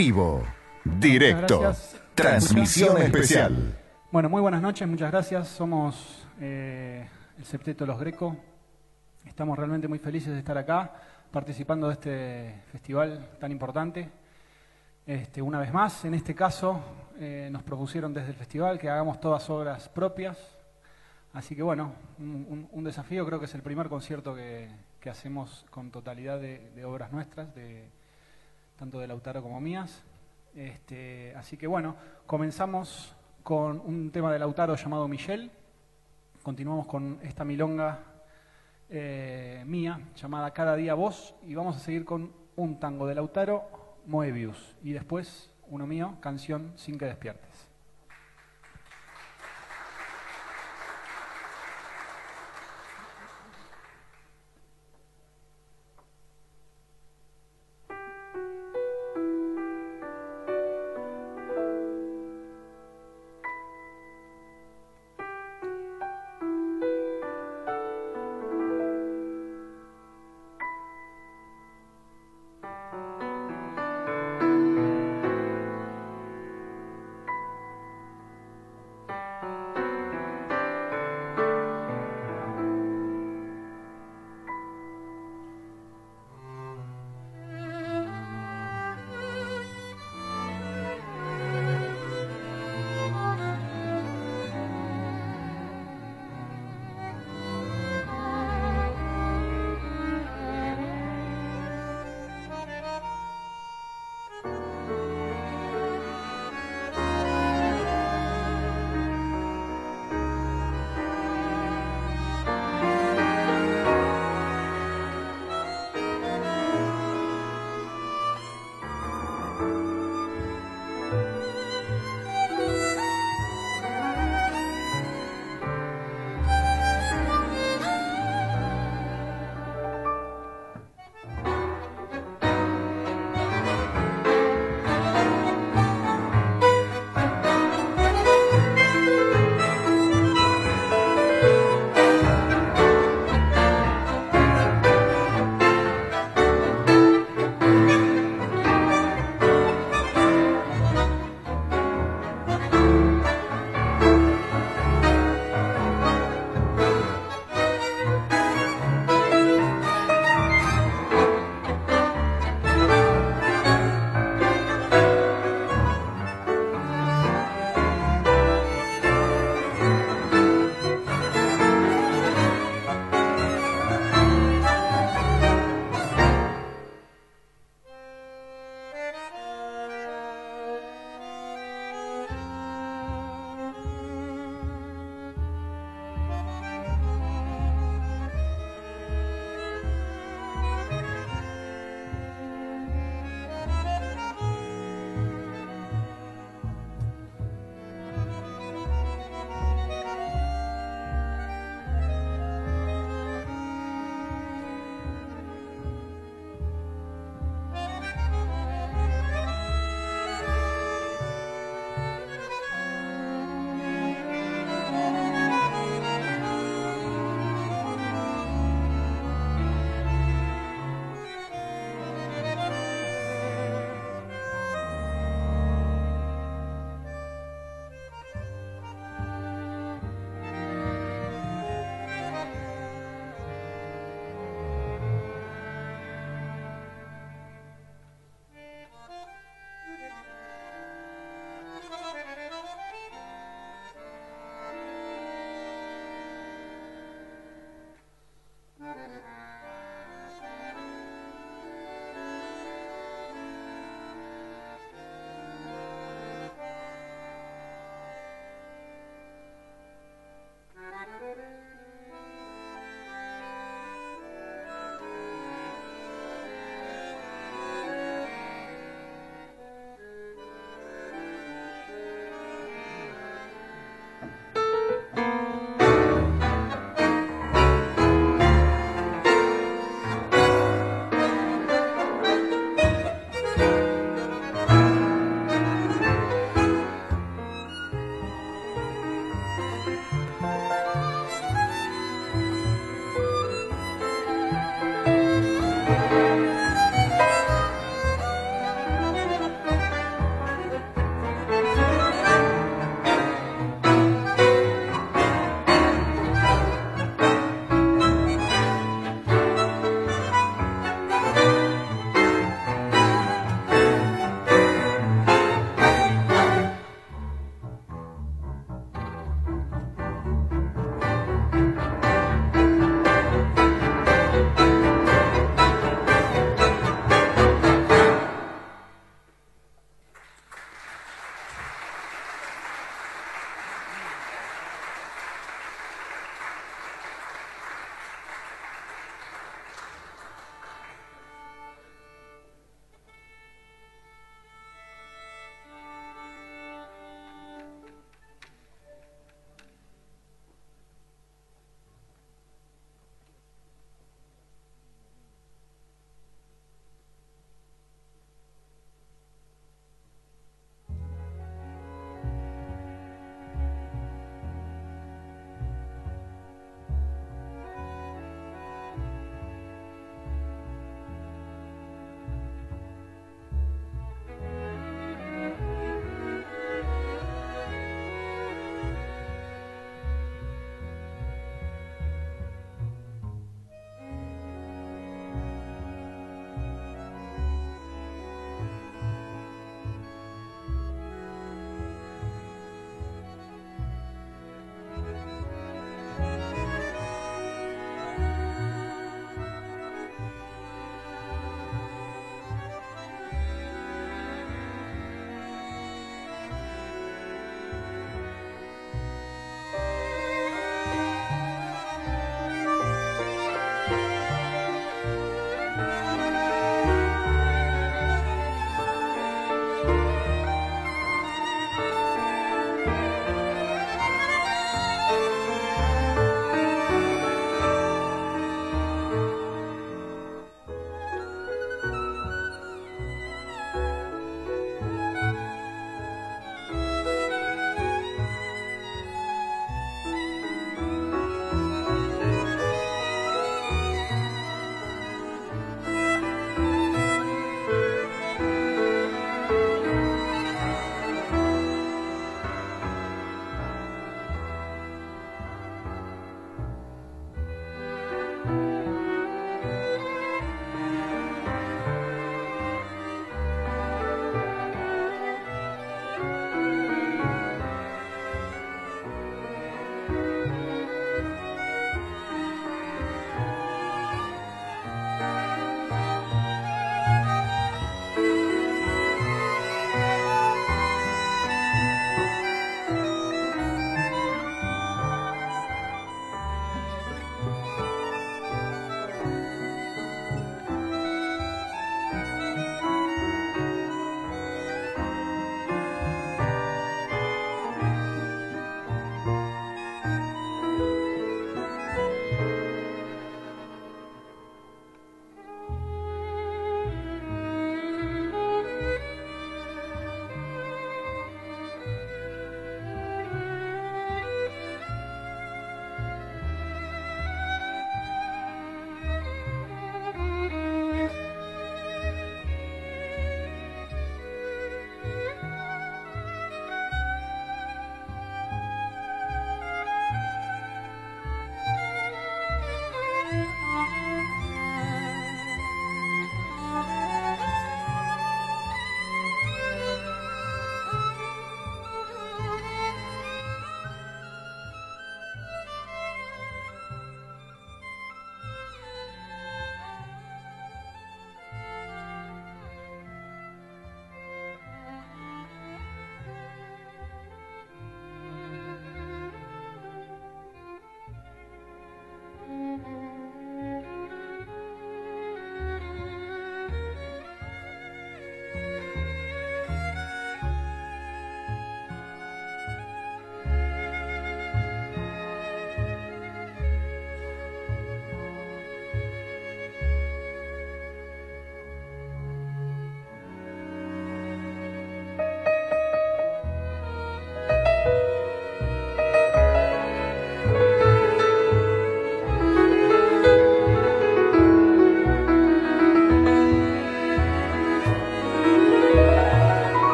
Vivo, directo, transmisión especial. Bueno, muy buenas noches, muchas gracias. Somos eh, el Septeto Los Greco. Estamos realmente muy felices de estar acá, participando de este festival tan importante. Este, una vez más, en este caso, eh, nos propusieron desde el festival que hagamos todas obras propias. Así que bueno, un, desafío, creo que es el primer concierto que, hacemos con totalidad de, de obras nuestras, de, tanto de Lautaro como mías. Este, así que bueno, comenzamos con un tema de Lautaro llamado Michelle. Continuamos con esta milonga eh, mía llamada Cada día vos y vamos a seguir con un tango de Lautaro, Moebius, y después uno mío, canción Sin que despierte.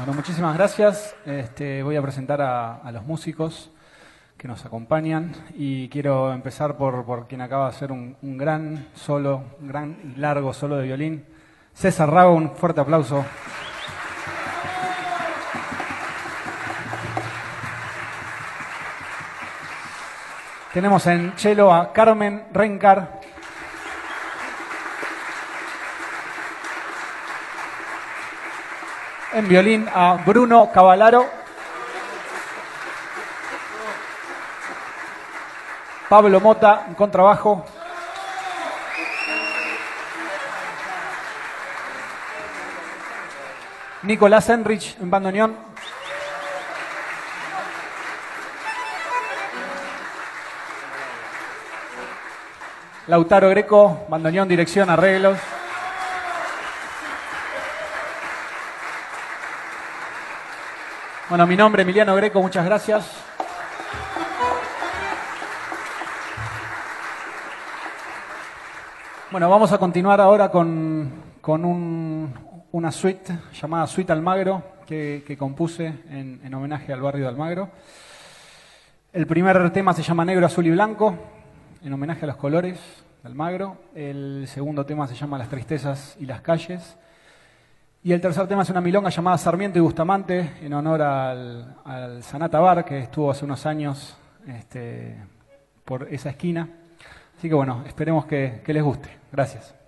Bueno, muchísimas gracias. Este, voy a presentar a, los músicos que nos acompañan y quiero empezar por, quien acaba de hacer un, gran solo, un gran y largo solo de violín. César Rago, un fuerte aplauso. Tenemos en chelo a Carmen Rencar. En violín a Bruno Cavalaro. Pablo Mota en contrabajo. Nicolás Enrich en bandoneón. Lautaro Greco, bandoneón, dirección, arreglos. Bueno, mi nombre es Emiliano Greco, muchas gracias. Bueno, vamos a continuar ahora con, una suite llamada Suite Almagro que, compuse en, en, homenaje al barrio de Almagro. El primer tema se llama Negro, Azul y Blanco, en homenaje a los colores de Almagro. El segundo tema se llama Las Tristezas y las Calles. Y el tercer tema es una milonga llamada Sarmiento y Bustamante, en honor al, al que estuvo hace unos años este, por esa esquina. Así que bueno, esperemos que, que les guste. Gracias.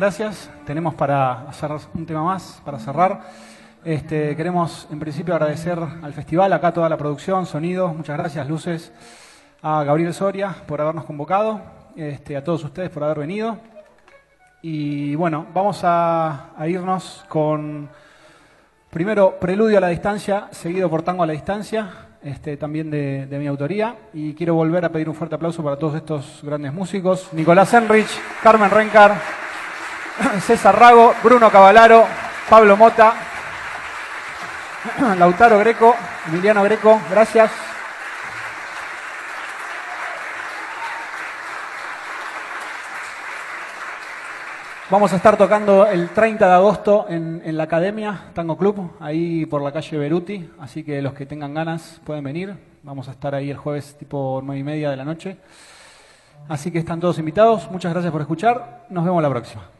Gracias. Tenemos para hacer un tema más, para cerrar. Este, queremos en principio agradecer al festival, acá toda la producción, sonidos, muchas gracias, luces, a Gabriel Soria por habernos convocado, este, a todos ustedes por haber venido. Y bueno, vamos a, irnos con primero Preludio a la Distancia, seguido por Tango a la Distancia, este, también de, mi autoría. Y quiero volver a pedir un fuerte aplauso para todos estos grandes músicos. Nicolás Enrich, Carmen Rencar, César Rago, Bruno Cavalaro, Pablo Mota, Lautaro Greco, Emiliano Greco, gracias. Vamos a estar tocando el 30 de agosto en, la Academia Tango Club, ahí por la calle Beruti, así que los que tengan ganas pueden venir. Vamos a estar ahí el jueves tipo nueve y media de la noche. Así que están todos invitados. Muchas gracias por escuchar. Nos vemos la próxima.